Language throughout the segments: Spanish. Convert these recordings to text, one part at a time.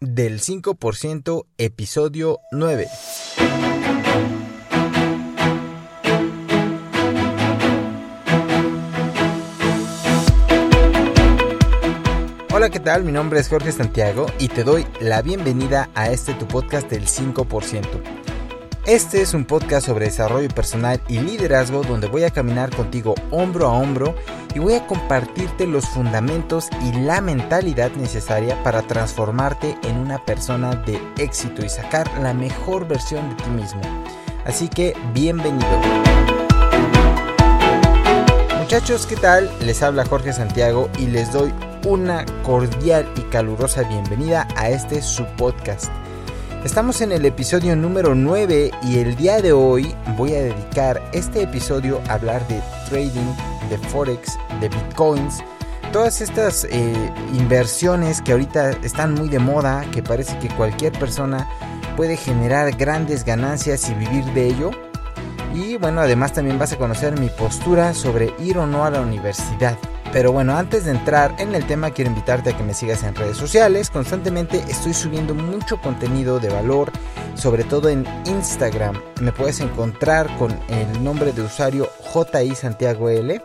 del 5% episodio 9. Hola, ¿qué tal? Mi nombre es Jorge Santiago y te doy la bienvenida a este tu podcast del 5%. Este es un podcast sobre desarrollo personal y liderazgo donde voy a caminar contigo hombro a hombro y voy a compartirte los fundamentos y la mentalidad necesaria para transformarte en una persona de éxito y sacar la mejor versión de ti mismo. Así que bienvenido. Muchachos, ¿qué tal? Les habla Jorge Santiago y les doy una cordial y calurosa bienvenida a este su podcast. Estamos en el episodio número 9 y el día de hoy voy a dedicar este episodio a hablar de trading, de forex, de bitcoins, todas estas eh, inversiones que ahorita están muy de moda, que parece que cualquier persona puede generar grandes ganancias y vivir de ello. Y bueno, además también vas a conocer mi postura sobre ir o no a la universidad. Pero bueno, antes de entrar en el tema, quiero invitarte a que me sigas en redes sociales. Constantemente estoy subiendo mucho contenido de valor, sobre todo en Instagram. Me puedes encontrar con el nombre de usuario JI Santiago L.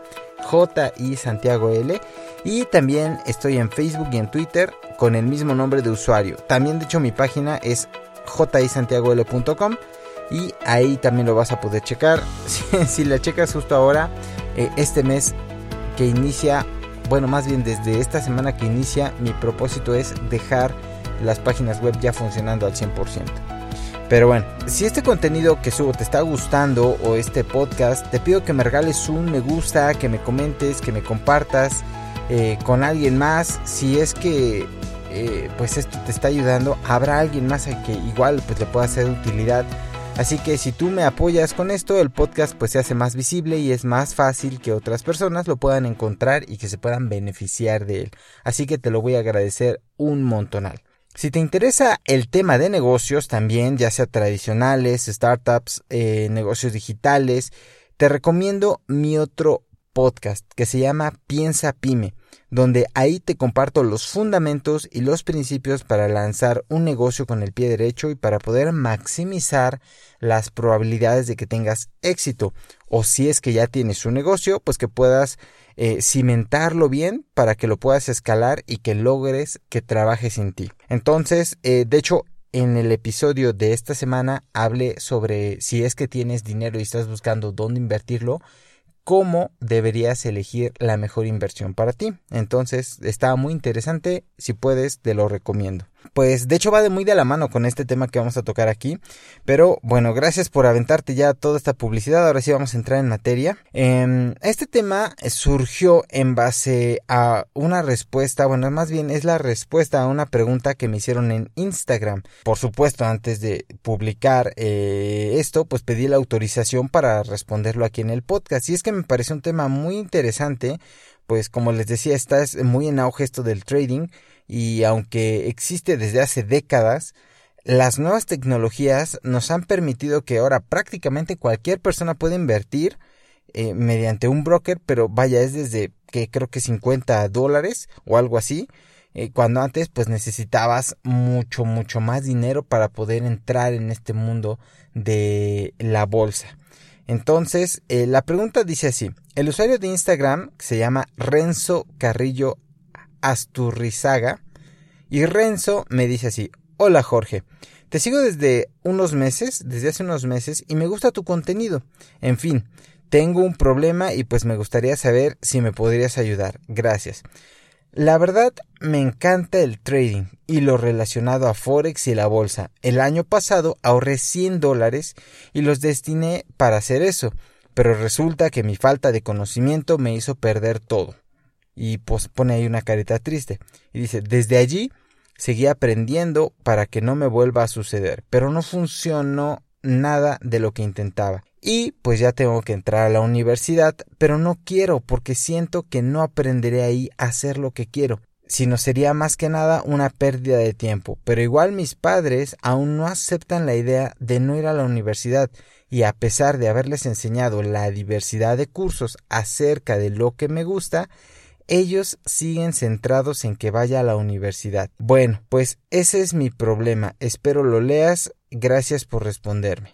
JI Santiago L. Y también estoy en Facebook y en Twitter con el mismo nombre de usuario. También, de hecho, mi página es jisantiagol.com y ahí también lo vas a poder checar. Si, la checas justo ahora, eh, este mes que inicia, bueno, más bien desde esta semana que inicia, mi propósito es dejar las páginas web ya funcionando al 100%. Pero bueno, si este contenido que subo te está gustando o este podcast, te pido que me regales un me gusta, que me comentes, que me compartas eh, con alguien más. Si es que eh, pues esto te está ayudando, habrá alguien más a que igual pues le pueda hacer utilidad Así que si tú me apoyas con esto, el podcast pues se hace más visible y es más fácil que otras personas lo puedan encontrar y que se puedan beneficiar de él. Así que te lo voy a agradecer un montonal. Si te interesa el tema de negocios también, ya sea tradicionales, startups, eh, negocios digitales, te recomiendo mi otro podcast que se llama Piensa Pyme donde ahí te comparto los fundamentos y los principios para lanzar un negocio con el pie derecho y para poder maximizar las probabilidades de que tengas éxito. O si es que ya tienes un negocio pues que puedas eh, cimentarlo bien para que lo puedas escalar y que logres que trabaje sin ti. Entonces eh, de hecho en el episodio de esta semana hablé sobre si es que tienes dinero y estás buscando dónde invertirlo cómo deberías elegir la mejor inversión para ti. Entonces está muy interesante, si puedes te lo recomiendo pues de hecho va de muy de la mano con este tema que vamos a tocar aquí. Pero bueno, gracias por aventarte ya toda esta publicidad. Ahora sí vamos a entrar en materia. Em, este tema surgió en base a una respuesta, bueno, más bien es la respuesta a una pregunta que me hicieron en Instagram. Por supuesto, antes de publicar eh, esto, pues pedí la autorización para responderlo aquí en el podcast. Y es que me parece un tema muy interesante, pues como les decía, está muy en auge esto del trading y aunque existe desde hace décadas, las nuevas tecnologías nos han permitido que ahora prácticamente cualquier persona puede invertir eh, mediante un broker, pero vaya, es desde que creo que 50 dólares o algo así, eh, cuando antes pues necesitabas mucho, mucho más dinero para poder entrar en este mundo de la bolsa. Entonces, eh, la pregunta dice así, el usuario de Instagram se llama Renzo Carrillo Asturrizaga. Y Renzo me dice así, hola Jorge, te sigo desde unos meses, desde hace unos meses, y me gusta tu contenido. En fin, tengo un problema y pues me gustaría saber si me podrías ayudar. Gracias. La verdad, me encanta el trading y lo relacionado a Forex y la bolsa. El año pasado ahorré 100 dólares y los destiné para hacer eso, pero resulta que mi falta de conocimiento me hizo perder todo y pues pone ahí una carita triste. Y dice, desde allí seguí aprendiendo para que no me vuelva a suceder, pero no funcionó nada de lo que intentaba. Y pues ya tengo que entrar a la universidad, pero no quiero porque siento que no aprenderé ahí a hacer lo que quiero, sino sería más que nada una pérdida de tiempo. Pero igual mis padres aún no aceptan la idea de no ir a la universidad y a pesar de haberles enseñado la diversidad de cursos acerca de lo que me gusta, ellos siguen centrados en que vaya a la universidad. Bueno, pues ese es mi problema. Espero lo leas. Gracias por responderme.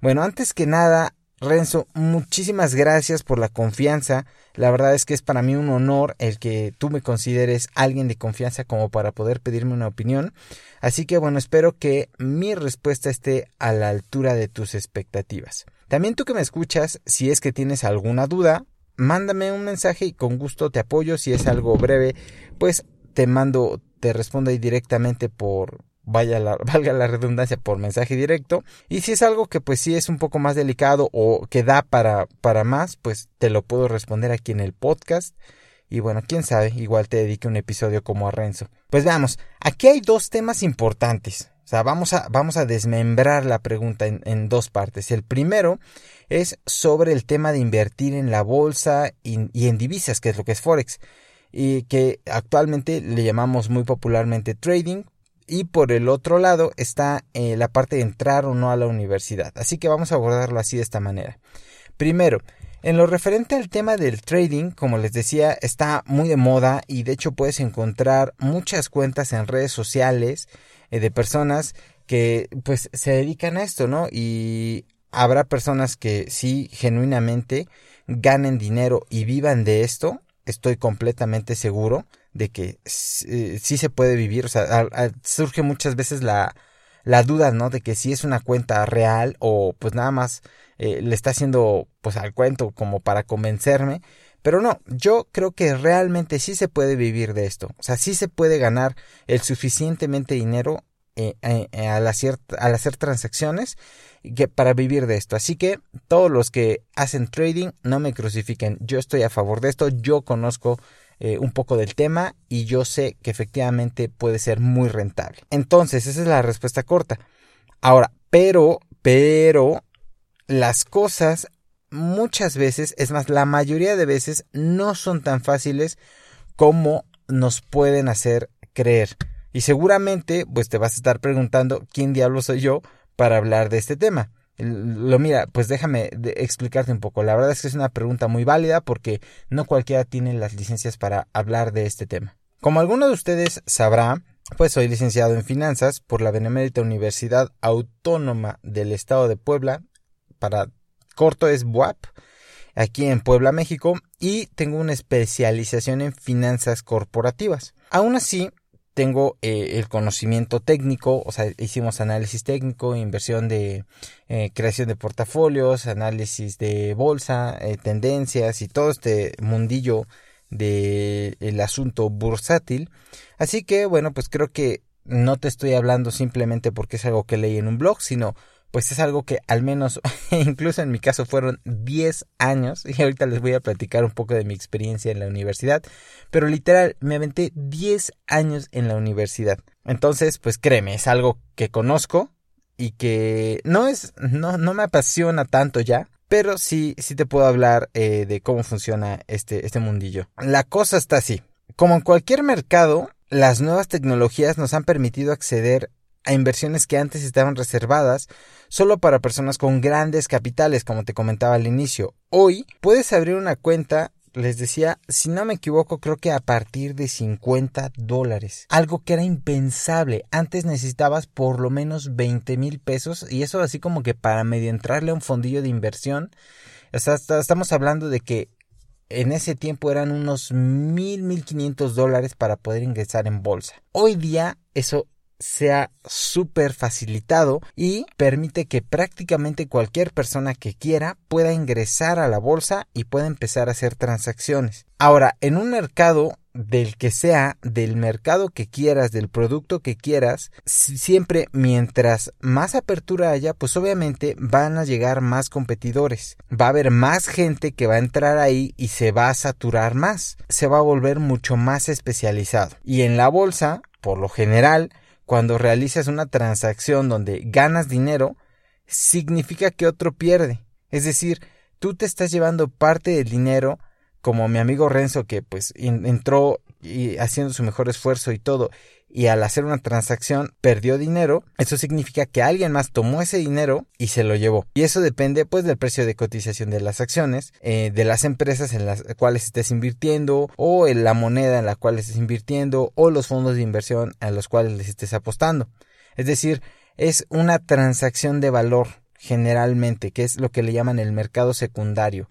Bueno, antes que nada, Renzo, muchísimas gracias por la confianza. La verdad es que es para mí un honor el que tú me consideres alguien de confianza como para poder pedirme una opinión. Así que bueno, espero que mi respuesta esté a la altura de tus expectativas. También tú que me escuchas, si es que tienes alguna duda, mándame un mensaje y con gusto te apoyo. Si es algo breve, pues te mando, te respondo ahí directamente por, vaya la, valga la redundancia por mensaje directo. Y si es algo que pues sí es un poco más delicado o que da para, para más pues te lo puedo responder aquí en el podcast. Y bueno quién sabe igual te dedique un episodio como a Renzo. Pues veamos aquí hay dos temas importantes o sea vamos a, desmembrar la pregunta en, dos partes el primero es sobre el tema de invertir en la bolsa y, y en divisas que es lo que es forex y que actualmente le llamamos muy popularmente trading y por el otro lado está eh, la parte de entrar o no a la universidad. Así que vamos a abordarlo así de esta manera. Primero, en lo referente al tema del trading, como les decía, está muy de moda y de hecho puedes encontrar muchas cuentas en redes sociales eh, de personas que pues se dedican a esto, ¿no? Y habrá personas que sí genuinamente ganen dinero y vivan de esto, estoy completamente seguro de que eh, sí se puede vivir, o sea, surge muchas veces la, la duda, ¿no? De que si es una cuenta real o pues nada más eh, le está haciendo pues al cuento como para convencerme. Pero no, yo creo que realmente sí se puede vivir de esto. O sea, sí se puede ganar el suficientemente dinero eh, al, hacer, al hacer transacciones que, para vivir de esto. Así que todos los que hacen trading no me crucifiquen. Yo estoy a favor de esto. Yo conozco eh, un poco del tema y yo sé que efectivamente puede ser muy rentable. Entonces, esa es la respuesta corta. Ahora, pero, pero, las cosas muchas veces, es más, la mayoría de veces no son tan fáciles como nos pueden hacer creer. Y seguramente, pues te vas a estar preguntando quién diablo soy yo para hablar de este tema. Lo mira, pues déjame explicarte un poco. La verdad es que es una pregunta muy válida porque no cualquiera tiene las licencias para hablar de este tema. Como alguno de ustedes sabrá, pues soy licenciado en finanzas por la Benemérita Universidad Autónoma del Estado de Puebla, para corto es BUAP, aquí en Puebla, México, y tengo una especialización en finanzas corporativas. Aún así, tengo eh, el conocimiento técnico, o sea, hicimos análisis técnico, inversión de eh, creación de portafolios, análisis de bolsa, eh, tendencias y todo este mundillo del el asunto bursátil. Así que, bueno, pues creo que no te estoy hablando simplemente porque es algo que leí en un blog, sino pues es algo que al menos, incluso en mi caso fueron 10 años, y ahorita les voy a platicar un poco de mi experiencia en la universidad, pero literal me aventé 10 años en la universidad. Entonces, pues créeme, es algo que conozco y que no es, no, no me apasiona tanto ya, pero sí, sí te puedo hablar eh, de cómo funciona este, este mundillo. La cosa está así. Como en cualquier mercado, las nuevas tecnologías nos han permitido acceder a inversiones que antes estaban reservadas solo para personas con grandes capitales, como te comentaba al inicio. Hoy puedes abrir una cuenta les decía, si no me equivoco, creo que a partir de 50 dólares. Algo que era impensable. Antes necesitabas por lo menos 20 mil pesos y eso así como que para medio entrarle a un fondillo de inversión. Estamos hablando de que en ese tiempo eran unos mil, mil quinientos dólares para poder ingresar en bolsa. Hoy día eso sea súper facilitado y permite que prácticamente cualquier persona que quiera pueda ingresar a la bolsa y pueda empezar a hacer transacciones. Ahora, en un mercado del que sea, del mercado que quieras, del producto que quieras, siempre mientras más apertura haya, pues obviamente van a llegar más competidores. Va a haber más gente que va a entrar ahí y se va a saturar más. Se va a volver mucho más especializado. Y en la bolsa, por lo general, cuando realizas una transacción donde ganas dinero, significa que otro pierde. Es decir, tú te estás llevando parte del dinero, como mi amigo Renzo que pues entró y haciendo su mejor esfuerzo y todo, y al hacer una transacción perdió dinero, eso significa que alguien más tomó ese dinero y se lo llevó. Y eso depende pues del precio de cotización de las acciones, eh, de las empresas en las cuales estés invirtiendo o en la moneda en la cual estés invirtiendo o los fondos de inversión a los cuales les estés apostando. Es decir, es una transacción de valor generalmente, que es lo que le llaman el mercado secundario.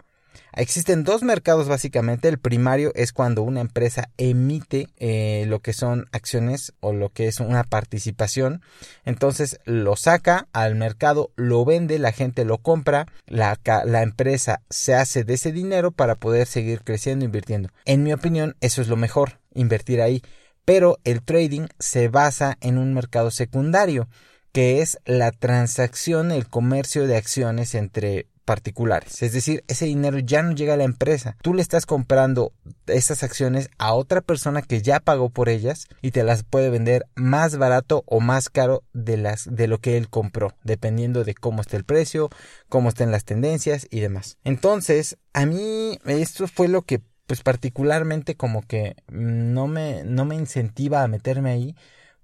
Existen dos mercados básicamente. El primario es cuando una empresa emite eh, lo que son acciones o lo que es una participación. Entonces lo saca al mercado, lo vende, la gente lo compra, la, la empresa se hace de ese dinero para poder seguir creciendo, invirtiendo. En mi opinión, eso es lo mejor, invertir ahí. Pero el trading se basa en un mercado secundario, que es la transacción, el comercio de acciones entre particulares. Es decir, ese dinero ya no llega a la empresa. Tú le estás comprando esas acciones a otra persona que ya pagó por ellas y te las puede vender más barato o más caro de las de lo que él compró, dependiendo de cómo esté el precio, cómo estén las tendencias y demás. Entonces, a mí esto fue lo que pues particularmente como que no me no me incentiva a meterme ahí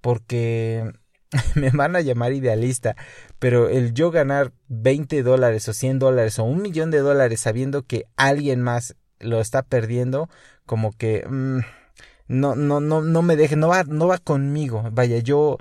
porque me van a llamar idealista, pero el yo ganar 20 dólares o 100 dólares o un millón de dólares sabiendo que alguien más lo está perdiendo, como que mm, no, no, no, no me deje, no va, no va conmigo. Vaya, yo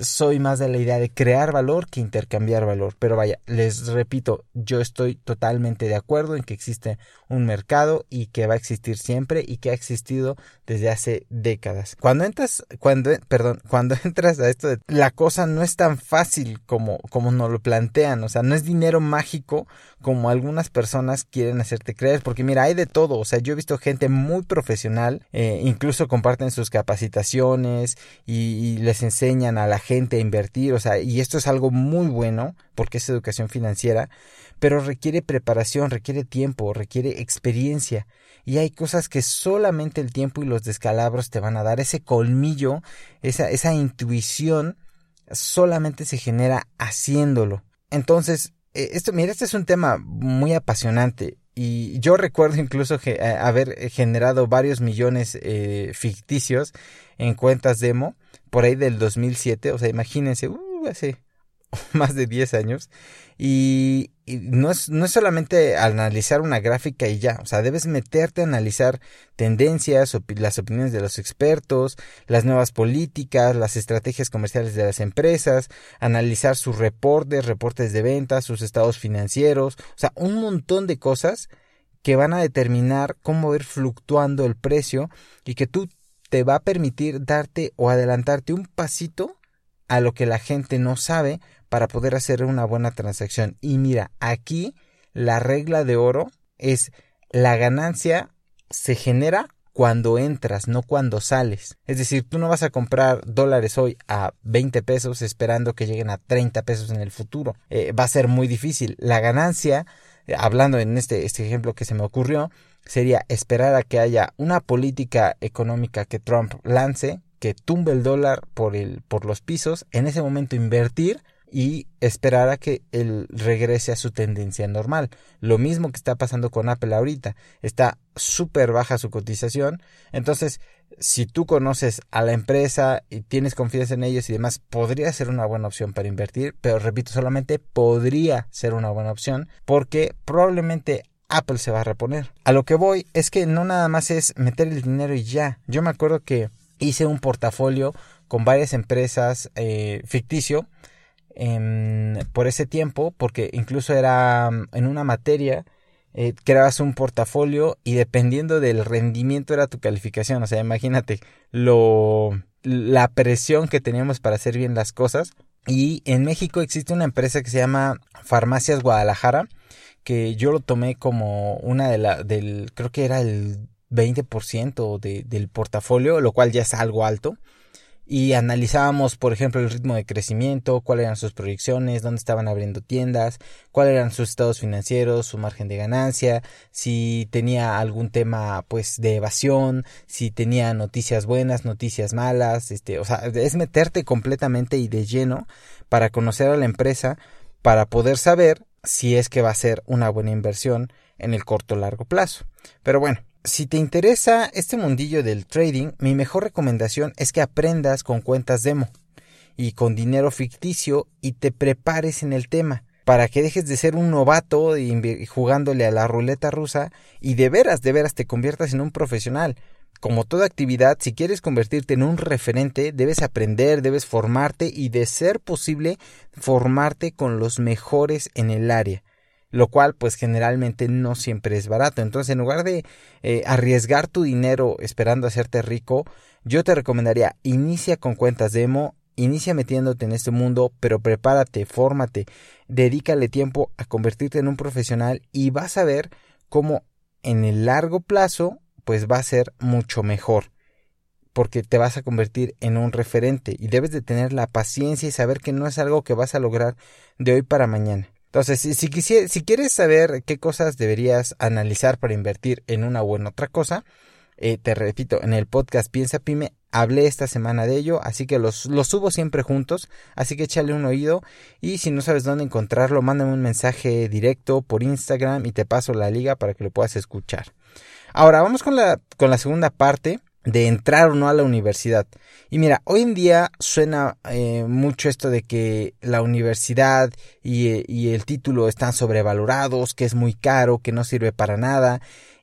soy más de la idea de crear valor que intercambiar valor. Pero vaya, les repito, yo estoy totalmente de acuerdo en que existe un mercado y que va a existir siempre y que ha existido desde hace décadas. Cuando entras, cuando, perdón, cuando entras a esto de la cosa no es tan fácil como, como nos lo plantean, o sea, no es dinero mágico como algunas personas quieren hacerte creer, porque mira, hay de todo, o sea, yo he visto gente muy profesional, eh, incluso comparten sus capacitaciones y les enseñan a la gente a invertir, o sea, y esto es algo muy bueno porque es educación financiera, pero requiere preparación, requiere tiempo, requiere experiencia y hay cosas que solamente el tiempo y los descalabros te van a dar, ese colmillo, esa, esa intuición solamente se genera haciéndolo. Entonces, eh, esto, mira, este es un tema muy apasionante y yo recuerdo incluso eh, haber generado varios millones eh, ficticios en cuentas demo por ahí del 2007, o sea, imagínense, uh, hace más de 10 años, y, no, es, no es solamente analizar una gráfica y ya, o sea, debes meterte a analizar tendencias, las opiniones de los expertos, las nuevas políticas, las estrategias comerciales de las empresas, analizar sus reportes, reportes de ventas, sus estados financieros, o sea, un montón de cosas que van a determinar cómo ir fluctuando el precio y que tú te va a permitir darte o adelantarte un pasito a lo que la gente no sabe para poder hacer una buena transacción. Y mira, aquí la regla de oro es la ganancia se genera cuando entras, no cuando sales. Es decir, tú no vas a comprar dólares hoy a 20 pesos esperando que lleguen a 30 pesos en el futuro. Eh, va a ser muy difícil. La ganancia, hablando en este, este ejemplo que se me ocurrió, sería esperar a que haya una política económica que Trump lance, que tumbe el dólar por, el, por los pisos, en ese momento invertir y esperar a que él regrese a su tendencia normal. Lo mismo que está pasando con Apple ahorita. Está súper baja su cotización. Entonces, si tú conoces a la empresa y tienes confianza en ellos y demás, podría ser una buena opción para invertir. Pero repito, solamente podría ser una buena opción porque probablemente Apple se va a reponer. A lo que voy es que no nada más es meter el dinero y ya. Yo me acuerdo que hice un portafolio con varias empresas eh, ficticio por ese tiempo, porque incluso era mm, en una materia, eh, creabas un portafolio y dependiendo del rendimiento era tu calificación. O sea, imagínate lo la presión que teníamos para hacer bien las cosas. Y en México existe una empresa que se llama Farmacias Guadalajara, que yo lo tomé como una de la, del, creo que era el 20% de, del portafolio, lo cual ya es algo alto. Y analizábamos, por ejemplo, el ritmo de crecimiento, cuáles eran sus proyecciones, dónde estaban abriendo tiendas, cuáles eran sus estados financieros, su margen de ganancia, si tenía algún tema, pues, de evasión, si tenía noticias buenas, noticias malas, este, o sea, es meterte completamente y de lleno para conocer a la empresa, para poder saber si es que va a ser una buena inversión en el corto o largo plazo. Pero bueno, si te interesa este mundillo del trading, mi mejor recomendación es que aprendas con cuentas demo y con dinero ficticio y te prepares en el tema para que dejes de ser un novato y jugándole a la ruleta rusa y de veras, de veras te conviertas en un profesional. Como toda actividad, si quieres convertirte en un referente, debes aprender, debes formarte y de ser posible formarte con los mejores en el área lo cual pues generalmente no siempre es barato. Entonces en lugar de eh, arriesgar tu dinero esperando hacerte rico, yo te recomendaría inicia con cuentas demo, inicia metiéndote en este mundo, pero prepárate, fórmate, dedícale tiempo a convertirte en un profesional y vas a ver cómo en el largo plazo pues va a ser mucho mejor porque te vas a convertir en un referente y debes de tener la paciencia y saber que no es algo que vas a lograr de hoy para mañana. Entonces, si, si, si quieres saber qué cosas deberías analizar para invertir en una o en otra cosa, eh, te repito, en el podcast Piensa Pyme hablé esta semana de ello, así que los, los subo siempre juntos, así que échale un oído y si no sabes dónde encontrarlo, mándame un mensaje directo por Instagram y te paso la liga para que lo puedas escuchar. Ahora vamos con la, con la segunda parte de entrar o no a la universidad. Y mira, hoy en día suena eh, mucho esto de que la universidad y, y, el título están sobrevalorados, que es muy caro, que no sirve para nada.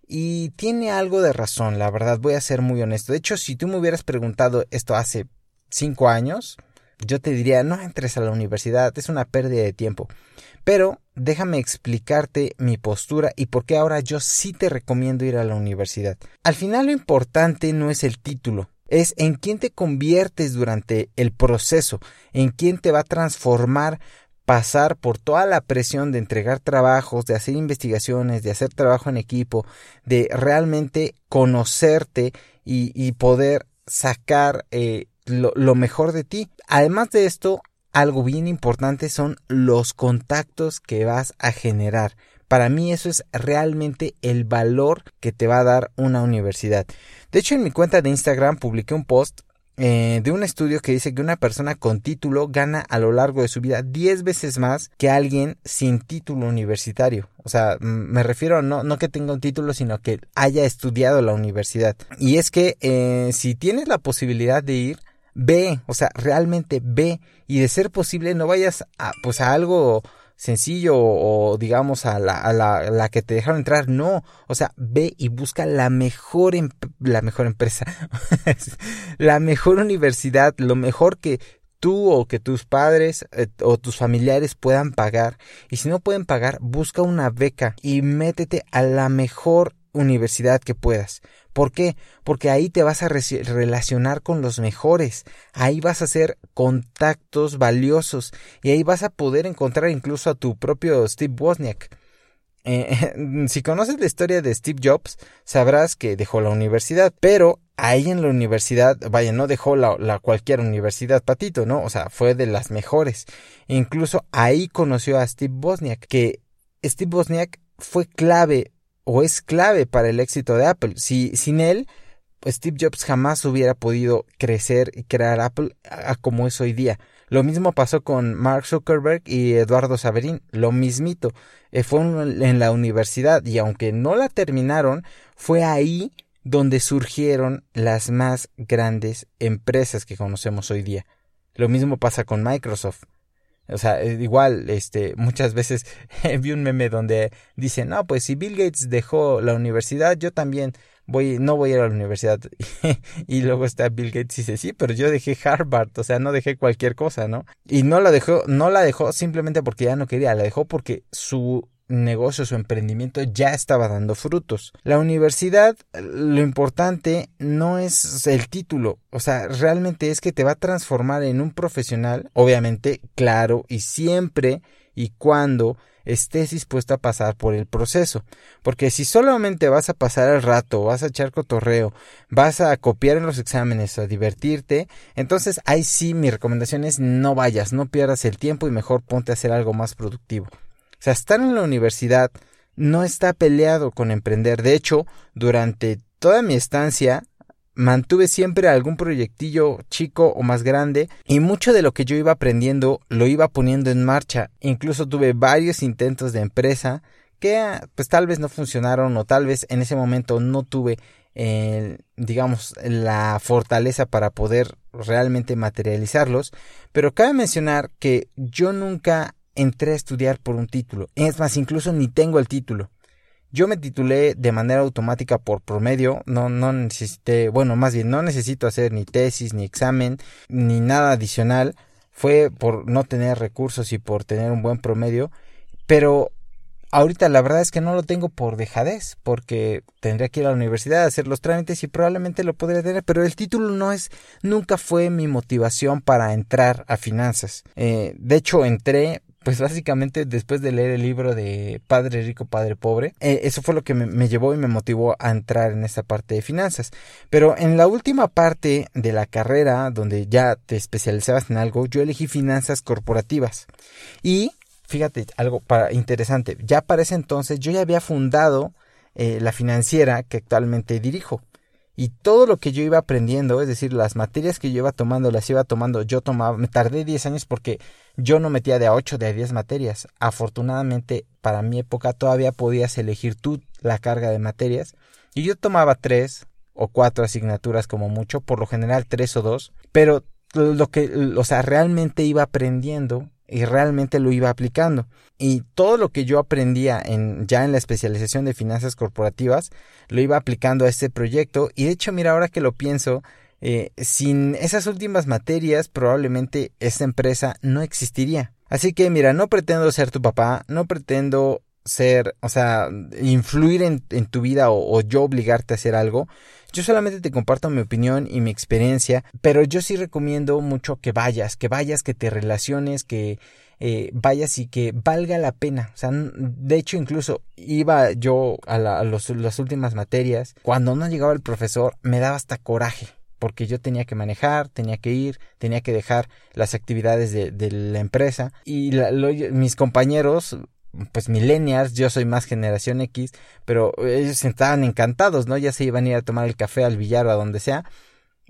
Y tiene algo de razón, la verdad, voy a ser muy honesto. De hecho, si tú me hubieras preguntado esto hace cinco años, yo te diría, no entres a la universidad, es una pérdida de tiempo. Pero déjame explicarte mi postura y por qué ahora yo sí te recomiendo ir a la universidad. Al final lo importante no es el título, es en quién te conviertes durante el proceso, en quién te va a transformar pasar por toda la presión de entregar trabajos, de hacer investigaciones, de hacer trabajo en equipo, de realmente conocerte y, poder sacar eh, lo, lo mejor de ti. Además de esto, algo bien importante son los contactos que vas a generar. Para mí eso es realmente el valor que te va a dar una universidad. De hecho, en mi cuenta de Instagram publiqué un post eh, de un estudio que dice que una persona con título gana a lo largo de su vida 10 veces más que alguien sin título universitario. O sea, me refiero no, no que tenga un título, sino que haya estudiado la universidad. Y es que eh, si tienes la posibilidad de ir, ve, o sea, realmente ve y de ser posible no vayas a, pues a algo sencillo o, digamos a la, a la, la, que te dejaron entrar, no, o sea, ve y busca la mejor, la mejor empresa, la mejor universidad, lo mejor que tú o que tus padres eh, o tus familiares puedan pagar y si no pueden pagar, busca una beca y métete a la mejor universidad que puedas. ¿Por qué? Porque ahí te vas a relacionar con los mejores, ahí vas a hacer contactos valiosos y ahí vas a poder encontrar incluso a tu propio Steve Wozniak. Eh, si conoces la historia de Steve Jobs, sabrás que dejó la universidad, pero ahí en la universidad, vaya, no dejó la, la, cualquier universidad patito, ¿no? O sea, fue de las mejores. incluso ahí conoció a Steve Wozniak, que Steve Wozniak fue clave o es clave para el éxito de Apple. Si, sin él, pues Steve Jobs jamás hubiera podido crecer y crear Apple a como es hoy día. Lo mismo pasó con Mark Zuckerberg y Eduardo Saverín, lo mismito. Eh, fue en la universidad y aunque no la terminaron, fue ahí donde surgieron las más grandes empresas que conocemos hoy día. Lo mismo pasa con Microsoft. O sea, eh, igual, este, muchas veces vi un meme donde dice, no, pues si Bill Gates dejó la universidad, yo también voy, no voy a ir a la universidad. y luego está Bill Gates y dice, sí, pero yo dejé Harvard, o sea, no dejé cualquier cosa, ¿no? Y no la dejó, no la dejó simplemente porque ya no quería, la dejó porque su negocio, su emprendimiento ya estaba dando frutos. La universidad, lo importante no es el título, o sea, realmente es que te va a transformar en un profesional, obviamente, claro, y siempre y cuando estés dispuesto a pasar por el proceso. Porque si solamente vas a pasar el rato, vas a echar cotorreo, vas a copiar en los exámenes, a divertirte, entonces ahí sí mi recomendación es no vayas, no pierdas el tiempo y mejor ponte a hacer algo más productivo. Sea, estar en la universidad no está peleado con emprender. De hecho, durante toda mi estancia mantuve siempre algún proyectillo chico o más grande y mucho de lo que yo iba aprendiendo lo iba poniendo en marcha. Incluso tuve varios intentos de empresa que pues tal vez no funcionaron o tal vez en ese momento no tuve eh, digamos la fortaleza para poder realmente materializarlos pero cabe mencionar que yo nunca entré a estudiar por un título es más incluso ni tengo el título yo me titulé de manera automática por promedio, no, no necesité, bueno, más bien no necesito hacer ni tesis, ni examen, ni nada adicional. Fue por no tener recursos y por tener un buen promedio. Pero ahorita la verdad es que no lo tengo por dejadez, porque tendría que ir a la universidad a hacer los trámites y probablemente lo podría tener, pero el título no es, nunca fue mi motivación para entrar a finanzas. Eh, de hecho, entré pues básicamente después de leer el libro de Padre Rico, Padre Pobre, eh, eso fue lo que me, llevó y me motivó a entrar en esta parte de finanzas. Pero en la última parte de la carrera, donde ya te especializabas en algo, yo elegí finanzas corporativas. Y fíjate, algo para, interesante, ya para ese entonces yo ya había fundado eh, la financiera que actualmente dirijo. Y todo lo que yo iba aprendiendo, es decir, las materias que yo iba tomando, las iba tomando, yo tomaba, me tardé 10 años porque yo no metía de a 8, de a 10 materias. Afortunadamente, para mi época todavía podías elegir tú la carga de materias. Y yo tomaba 3 o 4 asignaturas como mucho, por lo general 3 o 2. Pero lo que, o sea, realmente iba aprendiendo y realmente lo iba aplicando. Y todo lo que yo aprendía en, ya en la especialización de finanzas corporativas, lo iba aplicando a este proyecto. Y de hecho, mira, ahora que lo pienso, eh, sin esas últimas materias, probablemente esta empresa no existiría. Así que mira, no pretendo ser tu papá, no pretendo ser, o sea, influir en, tu vida o, yo obligarte a hacer algo. Yo solamente te comparto mi opinión y mi experiencia, pero yo sí recomiendo mucho que vayas, que vayas, que te relaciones, que eh, vayas y que valga la pena. O sea, de hecho, incluso iba yo a, las últimas materias, cuando no llegaba el profesor, me daba hasta coraje porque yo tenía que manejar, tenía que ir, tenía que dejar las actividades de, la empresa y mis compañeros pues millennials, yo soy más generación X, pero ellos estaban encantados, ¿no? Ya se iban a ir a tomar el café al billar o a donde sea.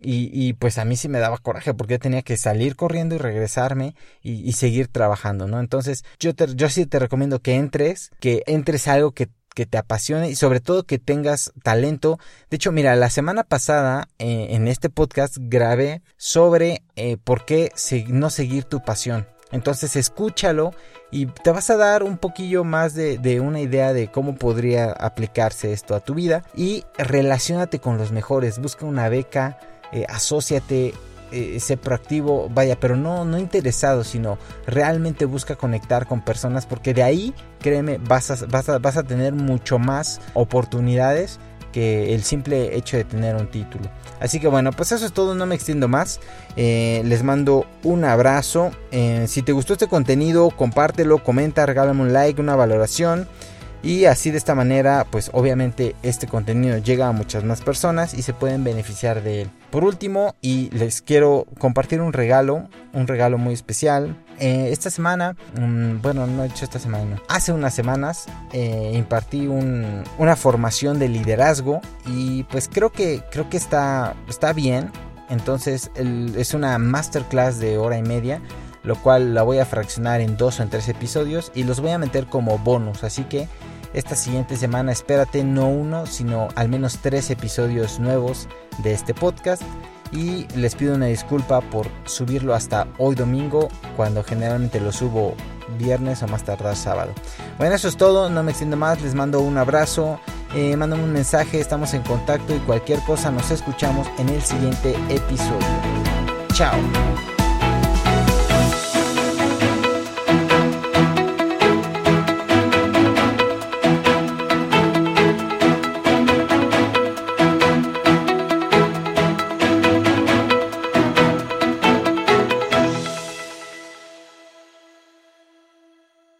Y, y pues a mí sí me daba coraje porque yo tenía que salir corriendo y regresarme y, seguir trabajando, ¿no? Entonces yo, te, yo sí te recomiendo que entres, que entres a algo que, que te apasione y sobre todo que tengas talento. De hecho, mira, la semana pasada eh, en este podcast grabé sobre eh, por qué no seguir tu pasión. Entonces escúchalo y te vas a dar un poquillo más de, una idea de cómo podría aplicarse esto a tu vida. Y relacionate con los mejores, busca una beca, eh, asóciate, eh, sé proactivo, vaya, pero no, no interesado, sino realmente busca conectar con personas porque de ahí, créeme, vas a, vas a, vas a tener mucho más oportunidades que el simple hecho de tener un título. Así que bueno, pues eso es todo, no me extiendo más. Eh, les mando un abrazo. Eh, si te gustó este contenido, compártelo, comenta, regálame un like, una valoración. Y así de esta manera, pues obviamente este contenido llega a muchas más personas y se pueden beneficiar de él. Por último, y les quiero compartir un regalo, un regalo muy especial. Eh, esta semana, mm, bueno, no he hecho esta semana, hace unas semanas eh, impartí una formación de liderazgo y pues creo que, creo que está, está bien. Entonces es una masterclass de hora y media lo cual la voy a fraccionar en dos o en tres episodios y los voy a meter como bonus, así que esta siguiente semana espérate no uno, sino al menos tres episodios nuevos de este podcast. Y les pido una disculpa por subirlo hasta hoy domingo, cuando generalmente lo subo viernes o más tardar sábado. Bueno, eso es todo, no me extiendo más, les mando un abrazo, eh, un mensaje, estamos en contacto y cualquier cosa nos escuchamos en el siguiente episodio. Chao.